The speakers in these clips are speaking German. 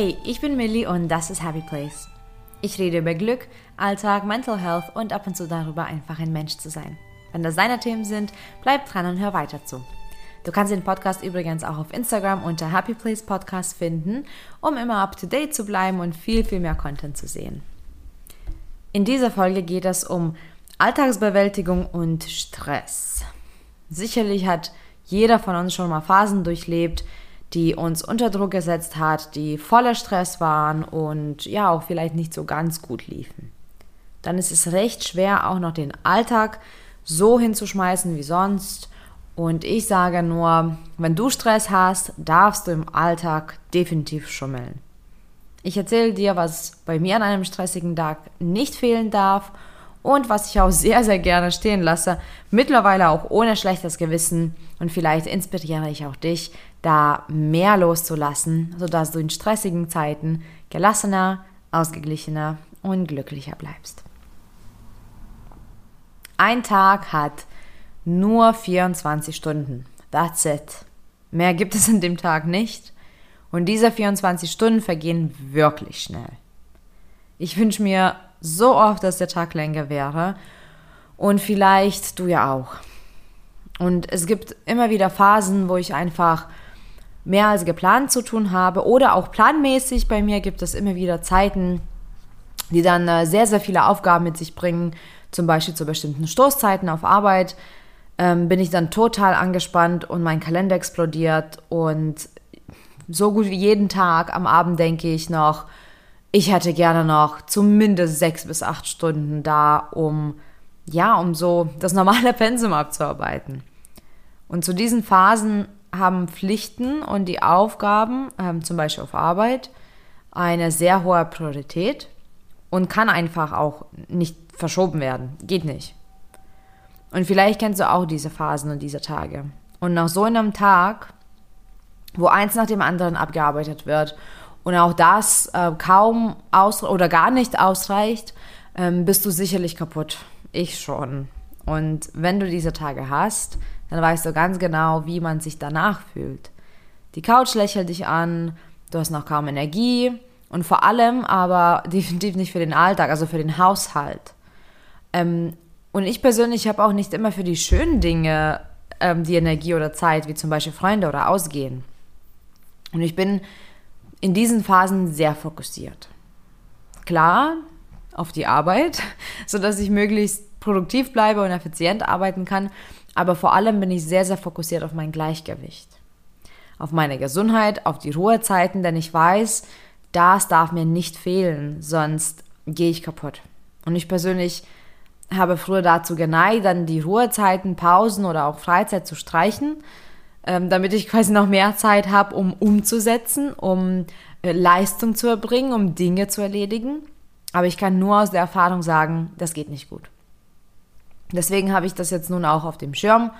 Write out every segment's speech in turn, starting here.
Hey, ich bin Millie und das ist Happy Place. Ich rede über Glück, Alltag, Mental Health und ab und zu darüber, einfach ein Mensch zu sein. Wenn das deine Themen sind, bleib dran und hör weiter zu. Du kannst den Podcast übrigens auch auf Instagram unter Happy Place Podcast finden, um immer up to date zu bleiben und viel, viel mehr Content zu sehen. In dieser Folge geht es um Alltagsbewältigung und Stress. Sicherlich hat jeder von uns schon mal Phasen durchlebt, die uns unter Druck gesetzt hat, die voller Stress waren und ja auch vielleicht nicht so ganz gut liefen. Dann ist es recht schwer, auch noch den Alltag so hinzuschmeißen wie sonst. Und ich sage nur, wenn du Stress hast, darfst du im Alltag definitiv schummeln. Ich erzähle dir, was bei mir an einem stressigen Tag nicht fehlen darf und was ich auch sehr, sehr gerne stehen lasse, mittlerweile auch ohne schlechtes Gewissen und vielleicht inspiriere ich auch dich, da mehr loszulassen, sodass du in stressigen Zeiten gelassener, ausgeglichener und glücklicher bleibst. Ein Tag hat nur 24 Stunden. That's it. Mehr gibt es in dem Tag nicht. Und diese 24 Stunden vergehen wirklich schnell. Ich wünsche mir so oft, dass der Tag länger wäre. Und vielleicht du ja auch. Und es gibt immer wieder Phasen, wo ich einfach mehr als geplant zu tun habe oder auch planmäßig. Bei mir gibt es immer wieder Zeiten, die dann äh, sehr, sehr viele Aufgaben mit sich bringen. Zum Beispiel zu bestimmten Stoßzeiten auf Arbeit ähm, bin ich dann total angespannt und mein Kalender explodiert. Und so gut wie jeden Tag am Abend denke ich noch, ich hätte gerne noch zumindest sechs bis acht Stunden da, um ja, um so das normale Pensum abzuarbeiten. Und zu diesen Phasen haben Pflichten und die Aufgaben, ähm, zum Beispiel auf Arbeit, eine sehr hohe Priorität und kann einfach auch nicht verschoben werden. Geht nicht. Und vielleicht kennst du auch diese Phasen und diese Tage. Und nach so einem Tag, wo eins nach dem anderen abgearbeitet wird und auch das äh, kaum oder gar nicht ausreicht, ähm, bist du sicherlich kaputt. Ich schon. Und wenn du diese Tage hast, dann weißt du ganz genau, wie man sich danach fühlt. Die Couch lächelt dich an, du hast noch kaum Energie und vor allem aber definitiv nicht für den Alltag, also für den Haushalt. Ähm, und ich persönlich habe auch nicht immer für die schönen Dinge ähm, die Energie oder Zeit, wie zum Beispiel Freunde oder Ausgehen. Und ich bin in diesen Phasen sehr fokussiert. Klar, auf die Arbeit, sodass ich möglichst produktiv bleibe und effizient arbeiten kann. Aber vor allem bin ich sehr, sehr fokussiert auf mein Gleichgewicht. Auf meine Gesundheit, auf die Ruhezeiten, denn ich weiß, das darf mir nicht fehlen, sonst gehe ich kaputt. Und ich persönlich habe früher dazu geneigt, dann die Ruhezeiten, Pausen oder auch Freizeit zu streichen, ähm, damit ich quasi noch mehr Zeit habe, um umzusetzen, um äh, Leistung zu erbringen, um Dinge zu erledigen. Aber ich kann nur aus der Erfahrung sagen, das geht nicht gut. Deswegen habe ich das jetzt nun auch auf dem Schirm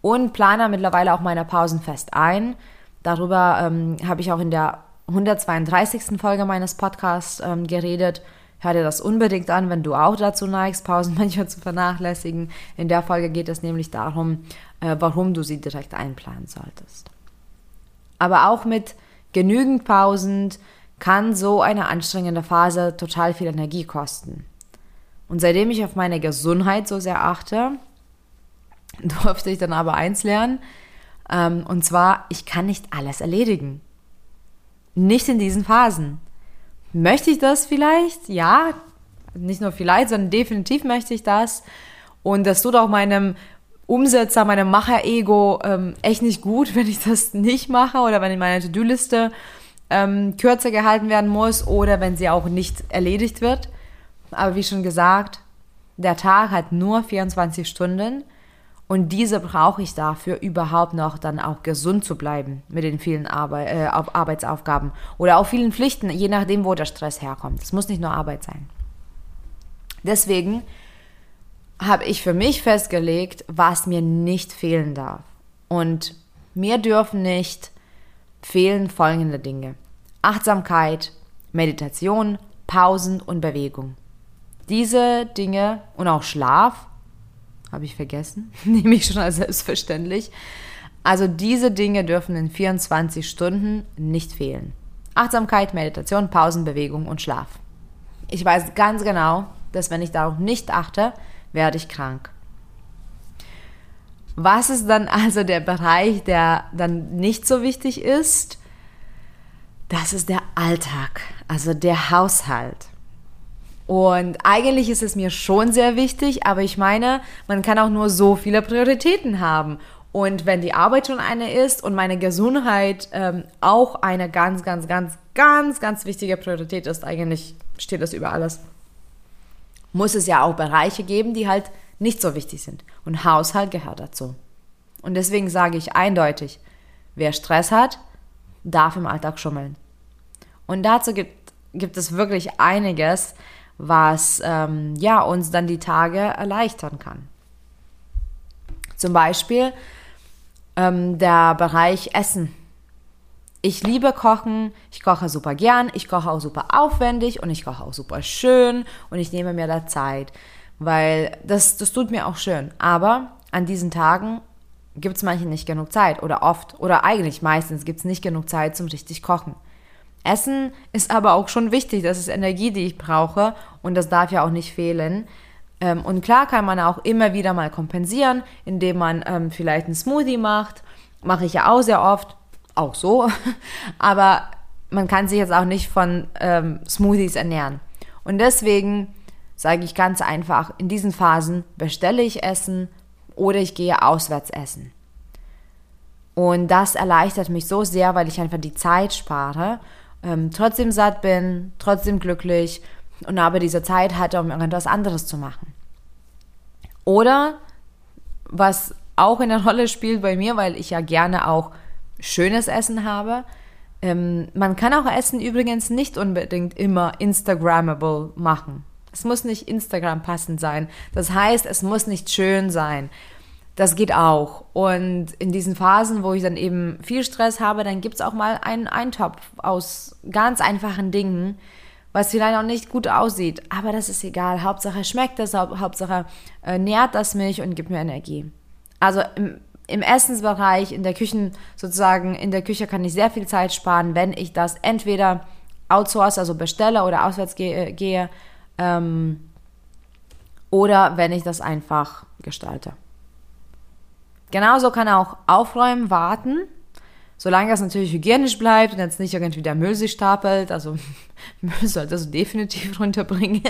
und plane mittlerweile auch meine Pausen fest ein. Darüber ähm, habe ich auch in der 132. Folge meines Podcasts ähm, geredet. Hör dir das unbedingt an, wenn du auch dazu neigst, Pausen manchmal zu vernachlässigen. In der Folge geht es nämlich darum, äh, warum du sie direkt einplanen solltest. Aber auch mit genügend Pausen kann so eine anstrengende Phase total viel Energie kosten. Und seitdem ich auf meine Gesundheit so sehr achte, durfte ich dann aber eins lernen. Ähm, und zwar, ich kann nicht alles erledigen. Nicht in diesen Phasen. Möchte ich das vielleicht? Ja, nicht nur vielleicht, sondern definitiv möchte ich das. Und das tut auch meinem Umsetzer, meinem Macher-Ego ähm, echt nicht gut, wenn ich das nicht mache oder wenn meine To-Do-Liste ähm, kürzer gehalten werden muss oder wenn sie auch nicht erledigt wird. Aber wie schon gesagt, der Tag hat nur 24 Stunden und diese brauche ich dafür, überhaupt noch dann auch gesund zu bleiben mit den vielen Arbeit, äh, Arbeitsaufgaben oder auch vielen Pflichten, je nachdem, wo der Stress herkommt. Es muss nicht nur Arbeit sein. Deswegen habe ich für mich festgelegt, was mir nicht fehlen darf. Und mir dürfen nicht fehlen folgende Dinge. Achtsamkeit, Meditation, Pausen und Bewegung. Diese Dinge und auch Schlaf, habe ich vergessen, nehme ich schon als selbstverständlich. Also diese Dinge dürfen in 24 Stunden nicht fehlen. Achtsamkeit, Meditation, Pausen, Bewegung und Schlaf. Ich weiß ganz genau, dass wenn ich darauf nicht achte, werde ich krank. Was ist dann also der Bereich, der dann nicht so wichtig ist? Das ist der Alltag, also der Haushalt. Und eigentlich ist es mir schon sehr wichtig, aber ich meine, man kann auch nur so viele Prioritäten haben. Und wenn die Arbeit schon eine ist und meine Gesundheit ähm, auch eine ganz, ganz, ganz, ganz, ganz wichtige Priorität ist, eigentlich steht das über alles, muss es ja auch Bereiche geben, die halt nicht so wichtig sind. Und Haushalt gehört dazu. Und deswegen sage ich eindeutig, wer Stress hat, darf im Alltag schummeln. Und dazu gibt, gibt es wirklich einiges, was ähm, ja, uns dann die Tage erleichtern kann. Zum Beispiel ähm, der Bereich Essen. Ich liebe Kochen, ich koche super gern, ich koche auch super aufwendig und ich koche auch super schön und ich nehme mir da Zeit, weil das, das tut mir auch schön. Aber an diesen Tagen gibt es manchmal nicht genug Zeit oder oft oder eigentlich meistens gibt es nicht genug Zeit zum richtig Kochen. Essen ist aber auch schon wichtig. Das ist Energie, die ich brauche und das darf ja auch nicht fehlen. Ähm, und klar kann man auch immer wieder mal kompensieren, indem man ähm, vielleicht einen Smoothie macht. Mache ich ja auch sehr oft, auch so. aber man kann sich jetzt auch nicht von ähm, Smoothies ernähren. Und deswegen sage ich ganz einfach, in diesen Phasen bestelle ich Essen oder ich gehe auswärts essen. Und das erleichtert mich so sehr, weil ich einfach die Zeit spare ähm, trotzdem satt bin, trotzdem glücklich und aber diese Zeit hatte, um irgendwas anderes zu machen. Oder was auch eine Rolle spielt bei mir, weil ich ja gerne auch schönes Essen habe. Ähm, man kann auch Essen übrigens nicht unbedingt immer Instagrammable machen. Es muss nicht Instagram passend sein. Das heißt, es muss nicht schön sein. Das geht auch. Und in diesen Phasen, wo ich dann eben viel Stress habe, dann gibt es auch mal einen Eintopf aus ganz einfachen Dingen, was vielleicht auch nicht gut aussieht. Aber das ist egal. Hauptsache schmeckt es, Hauptsache äh, nährt das mich und gibt mir Energie. Also im, im Essensbereich, in der Küche sozusagen, in der Küche kann ich sehr viel Zeit sparen, wenn ich das entweder outsource, also bestelle oder auswärts gehe, gehe ähm, oder wenn ich das einfach gestalte. Genauso kann auch Aufräumen warten, solange es natürlich hygienisch bleibt und jetzt nicht irgendwie der Müll sich stapelt. Also Müll solltest du definitiv runterbringen.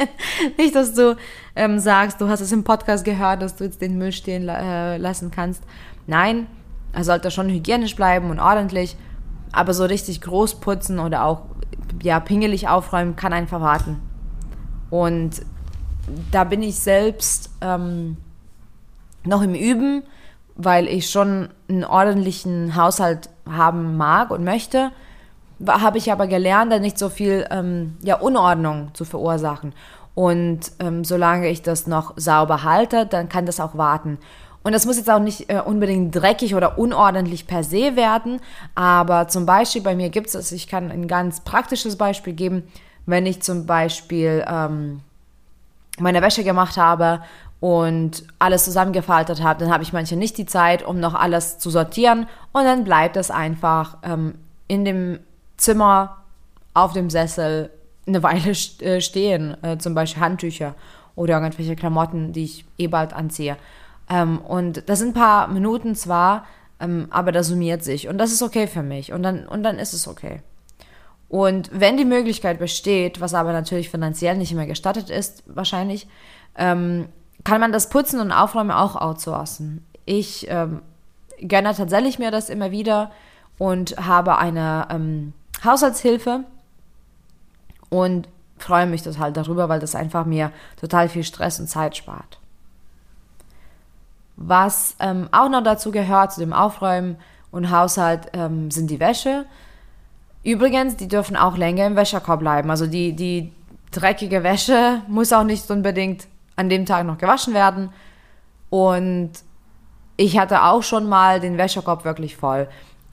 nicht, dass du ähm, sagst, du hast es im Podcast gehört, dass du jetzt den Müll stehen äh, lassen kannst. Nein, er sollte schon hygienisch bleiben und ordentlich. Aber so richtig groß putzen oder auch ja, pingelig aufräumen kann einfach warten. Und da bin ich selbst ähm, noch im Üben weil ich schon einen ordentlichen Haushalt haben mag und möchte, habe ich aber gelernt, da nicht so viel ähm, ja, Unordnung zu verursachen. Und ähm, solange ich das noch sauber halte, dann kann das auch warten. Und das muss jetzt auch nicht äh, unbedingt dreckig oder unordentlich per se werden, aber zum Beispiel bei mir gibt es, ich kann ein ganz praktisches Beispiel geben, wenn ich zum Beispiel ähm, meine Wäsche gemacht habe und alles zusammengefaltet habe, dann habe ich manchmal nicht die Zeit, um noch alles zu sortieren und dann bleibt es einfach ähm, in dem Zimmer auf dem Sessel eine Weile äh, stehen, äh, zum Beispiel Handtücher oder irgendwelche Klamotten, die ich eh bald anziehe. Ähm, und das sind ein paar Minuten zwar, ähm, aber das summiert sich und das ist okay für mich und dann, und dann ist es okay. Und wenn die Möglichkeit besteht, was aber natürlich finanziell nicht mehr gestattet ist, wahrscheinlich, ähm, kann man das Putzen und Aufräumen auch outsourcen. Ich ähm, gönne tatsächlich mir das immer wieder und habe eine ähm, Haushaltshilfe und freue mich total darüber, weil das einfach mir total viel Stress und Zeit spart. Was ähm, auch noch dazu gehört, zu dem Aufräumen und Haushalt, ähm, sind die Wäsche. Übrigens, die dürfen auch länger im Wäscherkorb bleiben. Also die, die dreckige Wäsche muss auch nicht unbedingt an dem Tag noch gewaschen werden. Und ich hatte auch schon mal den Wäschekorb wirklich voll.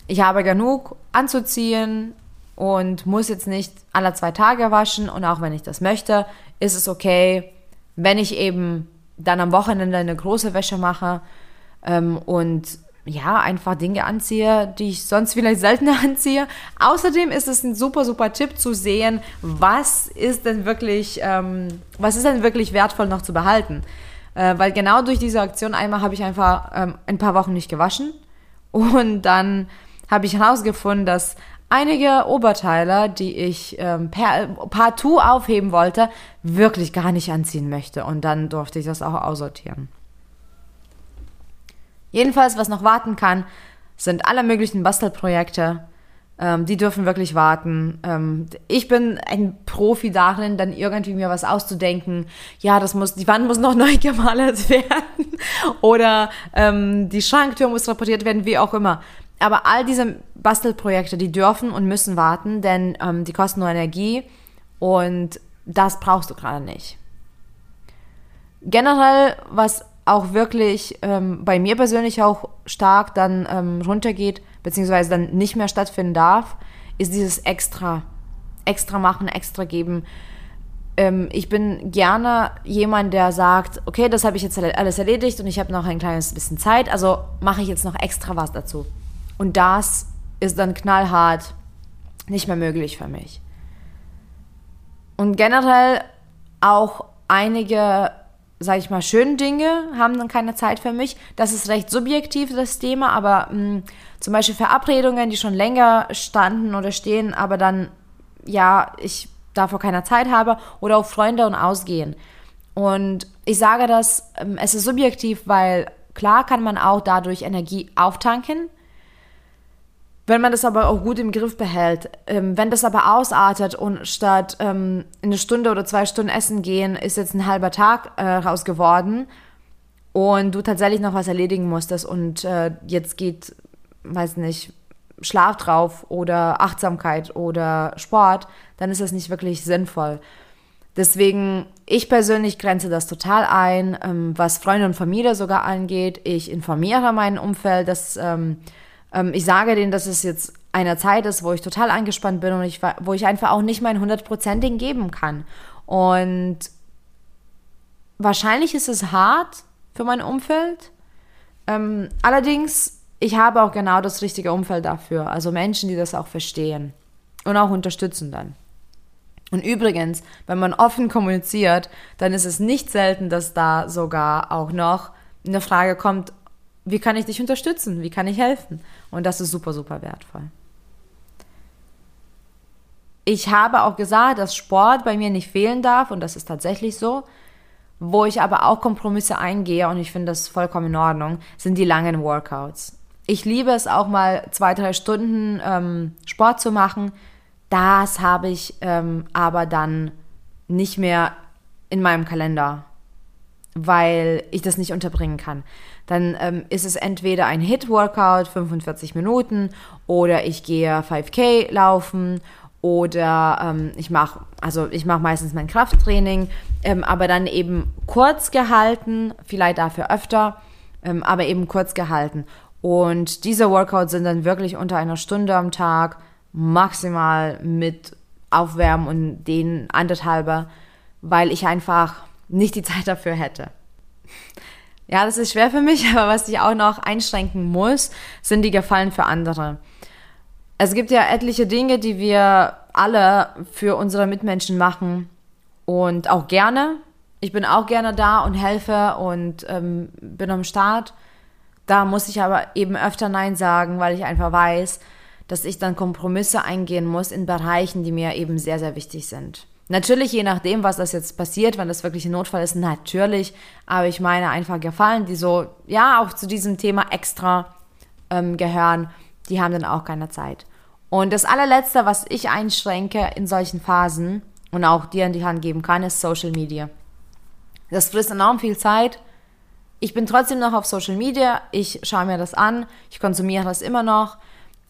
Ich habe genug anzuziehen und muss jetzt nicht alle zwei Tage waschen. Und auch wenn ich das möchte, ist es okay, wenn ich eben dann am Wochenende eine große Wäsche mache ähm, und ja, einfach Dinge anziehe, die ich sonst vielleicht seltener anziehe. Außerdem ist es ein super, super Tipp zu sehen, was ist denn wirklich, ähm, was ist denn wirklich wertvoll noch zu behalten. Äh, weil genau durch diese Aktion einmal habe ich einfach ähm, ein paar Wochen nicht gewaschen und dann habe ich herausgefunden, dass einige Oberteile, die ich ähm, per, partout aufheben wollte, wirklich gar nicht anziehen möchte. Und dann durfte ich das auch aussortieren. Jedenfalls, was noch warten kann, sind alle möglichen Bastelprojekte. Ähm, die dürfen wirklich warten. Ähm, ich bin ein Profi darin, dann irgendwie mir was auszudenken. Ja, das muss, die Wand muss noch neu gemalt werden. Oder ähm, die Schranktür muss repariert werden, wie auch immer. Aber all diese Bastelprojekte, die dürfen und müssen warten, denn ähm, die kosten nur Energie und das brauchst du gerade nicht. Generell, was auch wirklich ähm, bei mir persönlich auch stark dann ähm, runtergeht, beziehungsweise dann nicht mehr stattfinden darf, ist dieses extra, extra machen, extra geben. Ähm, ich bin gerne jemand, der sagt, okay, das habe ich jetzt alles erledigt und ich habe noch ein kleines bisschen Zeit, also mache ich jetzt noch extra was dazu. Und das ist dann knallhart nicht mehr möglich für mich. Und generell auch einige sage ich mal, schönen Dinge haben dann keine Zeit für mich. Das ist recht subjektiv, das Thema, aber mh, hm, zum Beispiel Verabredungen, die schon länger standen oder stehen, aber dann, ja, ich davor keine Zeit habe oder auch Freunde und Ausgehen. Und ich sage das, ähm, es ist subjektiv, weil klar kann man auch dadurch Energie auftanken, wenn man das aber auch gut im Griff behält, ähm, wenn das aber ausartet und statt ähm, eine Stunde oder zwei Stunden essen gehen, ist jetzt ein halber Tag äh, raus geworden und du tatsächlich noch was erledigen musstest und äh, jetzt geht, weiß nicht, Schlaf drauf oder Achtsamkeit oder Sport, dann ist das nicht wirklich sinnvoll. Deswegen, ich persönlich grenze das total ein, ähm, was Freunde und Familie sogar angeht. Ich informiere mein Umfeld, dass ähm, ähm, ich sage denen, dass es jetzt eine Zeit ist, wo ich total angespannt bin und ich, wo ich einfach auch nicht mein hundertprozentigen geben kann. Und wahrscheinlich ist es hart für mein Umfeld. Ähm, allerdings, ich habe auch genau das richtige Umfeld dafür. Also Menschen, die das auch verstehen und auch unterstützen dann. Und übrigens, wenn man offen kommuniziert, dann ist es nicht selten, dass da sogar auch noch eine Frage kommt, wie kann ich dich unterstützen? Wie kann ich helfen? Und das ist super, super wertvoll. Ich habe auch gesagt, dass Sport bei mir nicht fehlen darf und das ist tatsächlich so. Wo ich aber auch Kompromisse eingehe und ich finde das vollkommen in Ordnung, sind die langen Workouts. Ich liebe es auch mal zwei, drei Stunden ähm, Sport zu machen. Das habe ich ähm, aber dann nicht mehr in meinem Kalender, weil ich das nicht unterbringen kann dann ähm, ist es entweder ein Hit-Workout, 45 Minuten, oder ich gehe 5K laufen oder ähm, ich mache, also ich mache meistens mein Krafttraining, ähm, aber dann eben kurz gehalten, vielleicht dafür öfter, ähm, aber eben kurz gehalten. Und diese Workouts sind dann wirklich unter einer Stunde am Tag, maximal mit Aufwärmen und den anderthalber, weil ich einfach nicht die Zeit dafür hätte. Ja, das ist schwer für mich, aber was ich auch noch einschränken muss, sind die Gefallen für andere. Es gibt ja etliche Dinge, die wir alle für unsere Mitmenschen machen und auch gerne. Ich bin auch gerne da und helfe und ähm, bin am Start. Da muss ich aber eben öfter Nein sagen, weil ich einfach weiß, dass ich dann Kompromisse eingehen muss in Bereichen, die mir eben sehr, sehr wichtig sind. Natürlich, je nachdem, was das jetzt passiert, wenn das wirklich ein Notfall ist, natürlich. Aber ich meine einfach Gefallen, die so, ja, auch zu diesem Thema extra ähm, gehören, die haben dann auch keine Zeit. Und das allerletzte, was ich einschränke in solchen Phasen und auch dir in die Hand geben kann, ist Social Media. Das frisst enorm viel Zeit. Ich bin trotzdem noch auf Social Media, ich schaue mir das an, ich konsumiere das immer noch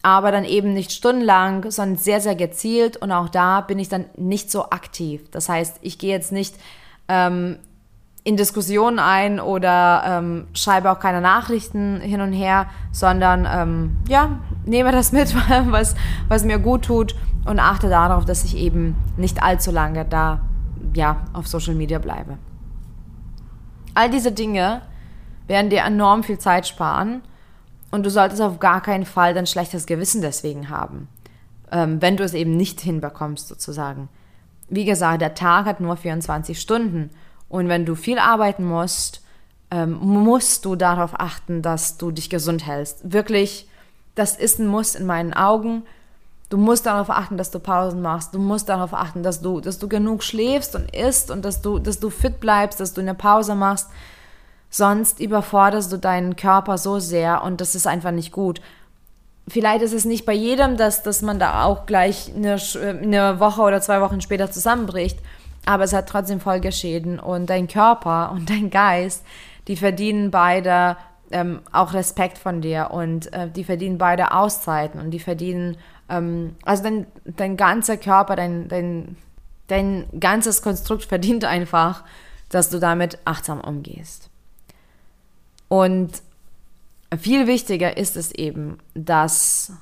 aber dann eben nicht stundenlang, sondern sehr, sehr gezielt und auch da bin ich dann nicht so aktiv. Das heißt, ich gehe jetzt nicht ähm, in Diskussionen ein oder ähm, schreibe auch keine Nachrichten hin und her, sondern ähm, ja, nehme das mit, was, was mir gut tut und achte darauf, dass ich eben nicht allzu lange da ja, auf Social Media bleibe. All diese Dinge werden dir enorm viel Zeit sparen Und du solltest auf gar keinen Fall ein schlechtes Gewissen deswegen haben, ähm, wenn du es eben nicht hinbekommst, sozusagen. Wie gesagt, der Tag hat nur 24 Stunden. Und wenn du viel arbeiten musst, ähm, musst du darauf achten, dass du dich gesund hältst. Wirklich, das ist ein Muss in meinen Augen. Du musst darauf achten, dass du Pausen machst. Du musst darauf achten, dass du, dass du genug schläfst und isst und dass du, dass du fit bleibst, dass du eine Pause machst. Sonst überforderst du deinen Körper so sehr und das ist einfach nicht gut. Vielleicht ist es nicht bei jedem, dass, dass man da auch gleich eine, eine Woche oder zwei Wochen später zusammenbricht, aber es hat trotzdem Folgeschäden und dein Körper und dein Geist, die verdienen beide ähm, auch Respekt von dir und äh, die verdienen beide Auszeiten und die verdienen, ähm, also dein, dein ganzer Körper, dein, dein, dein ganzes Konstrukt verdient einfach, dass du damit achtsam umgehst. Und viel wichtiger ist es eben, dass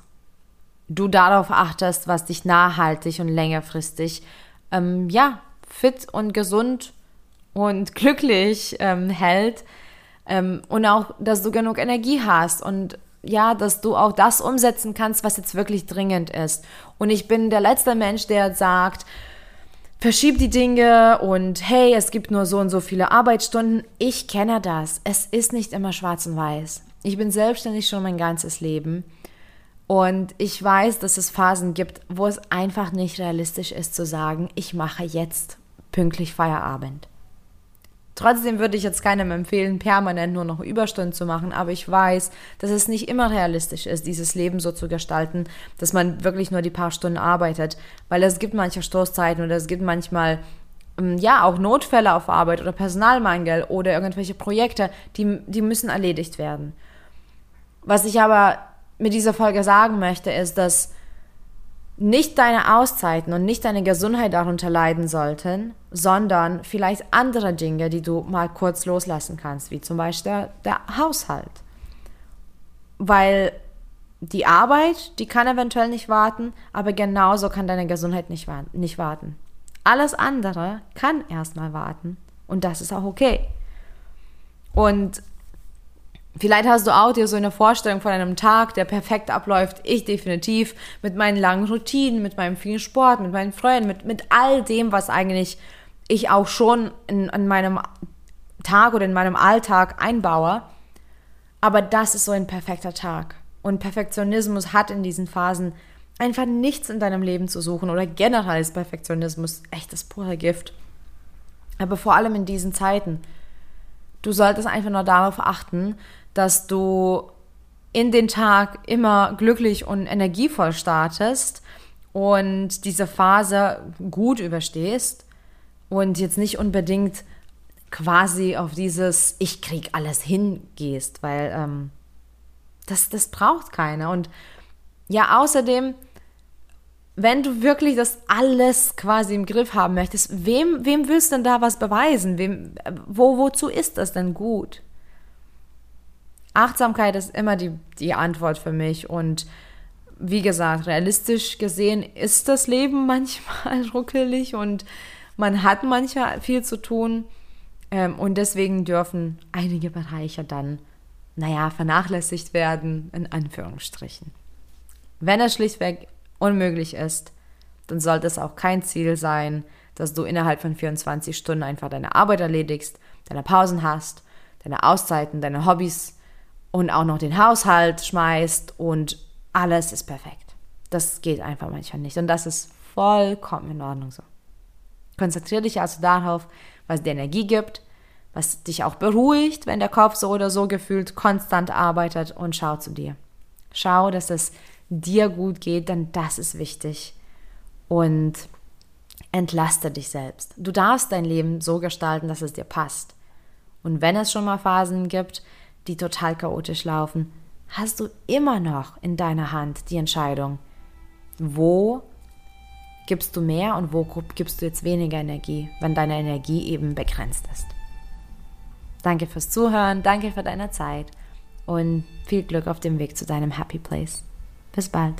du darauf achtest, was dich nachhaltig und längerfristig, ähm, ja, fit und gesund und glücklich ähm, hält. Ähm, und auch, dass du genug Energie hast und ja, dass du auch das umsetzen kannst, was jetzt wirklich dringend ist. Und ich bin der letzte Mensch, der sagt, verschieb die Dinge und hey, es gibt nur so und so viele Arbeitsstunden. Ich kenne das. Es ist nicht immer schwarz und weiß. Ich bin selbstständig schon mein ganzes Leben und ich weiß, dass es Phasen gibt, wo es einfach nicht realistisch ist zu sagen, ich mache jetzt pünktlich Feierabend. Trotzdem würde ich jetzt keinem empfehlen, permanent nur noch Überstunden zu machen, aber ich weiß, dass es nicht immer realistisch ist, dieses Leben so zu gestalten, dass man wirklich nur die paar Stunden arbeitet, weil es gibt manche Stoßzeiten oder es gibt manchmal ähm, ja auch Notfälle auf Arbeit oder Personalmangel oder irgendwelche Projekte, die, die müssen erledigt werden. Was ich aber mit dieser Folge sagen möchte, ist, dass nicht deine Auszeiten und nicht deine Gesundheit darunter leiden sollten, sondern vielleicht andere Dinge, die du mal kurz loslassen kannst, wie zum Beispiel der, Haushalt. Weil die Arbeit, die kann eventuell nicht warten, aber genauso kann deine Gesundheit nicht warten. Alles andere kann erstmal warten und das ist auch okay. Und Vielleicht hast du auch dir so eine Vorstellung von einem Tag, der perfekt abläuft. Ich definitiv mit meinen langen Routinen, mit meinem vielen Sport, mit meinen Freunden, mit, mit all dem, was eigentlich ich auch schon in, in meinem Tag oder in meinem Alltag einbaue. Aber das ist so ein perfekter Tag. Und Perfektionismus hat in diesen Phasen einfach nichts in deinem Leben zu suchen oder generell ist Perfektionismus echt das pure Gift. Aber vor allem in diesen Zeiten. Du solltest einfach nur darauf achten, dass du in den Tag immer glücklich und energievoll startest und diese Phase gut überstehst und jetzt nicht unbedingt quasi auf dieses Ich krieg alles hin gehst, weil ähm, das, das braucht keiner. Und ja, außerdem, wenn du wirklich das alles quasi im Griff haben möchtest, wem, wem willst du denn da was beweisen? Wem, wo, wozu ist das denn gut? Achtsamkeit ist immer die, die Antwort für mich und wie gesagt, realistisch gesehen ist das Leben manchmal ruckelig und man hat manchmal viel zu tun ähm, und deswegen dürfen einige Bereiche dann, naja, vernachlässigt werden, in Anführungsstrichen. Wenn es schlichtweg unmöglich ist, dann sollte es auch kein Ziel sein, dass du innerhalb von 24 Stunden einfach deine Arbeit erledigst, deine Pausen hast, deine Auszeiten, deine Hobbys und auch noch den Haushalt schmeißt und alles ist perfekt. Das geht einfach manchmal nicht und das ist vollkommen in Ordnung so. Konzentriere dich also darauf, was dir Energie gibt, was dich auch beruhigt, wenn der Kopf so oder so gefühlt konstant arbeitet und schau zu dir. Schau, dass es dir gut geht, denn das ist wichtig. Und entlaste dich selbst. Du darfst dein Leben so gestalten, dass es dir passt. Und wenn es schon mal Phasen gibt, die total chaotisch laufen, hast du immer noch in deiner Hand die Entscheidung, wo gibst du mehr und wo gibst du jetzt weniger Energie, wenn deine Energie eben begrenzt ist. Danke fürs Zuhören, danke für deine Zeit und viel Glück auf dem Weg zu deinem Happy Place. Bis bald.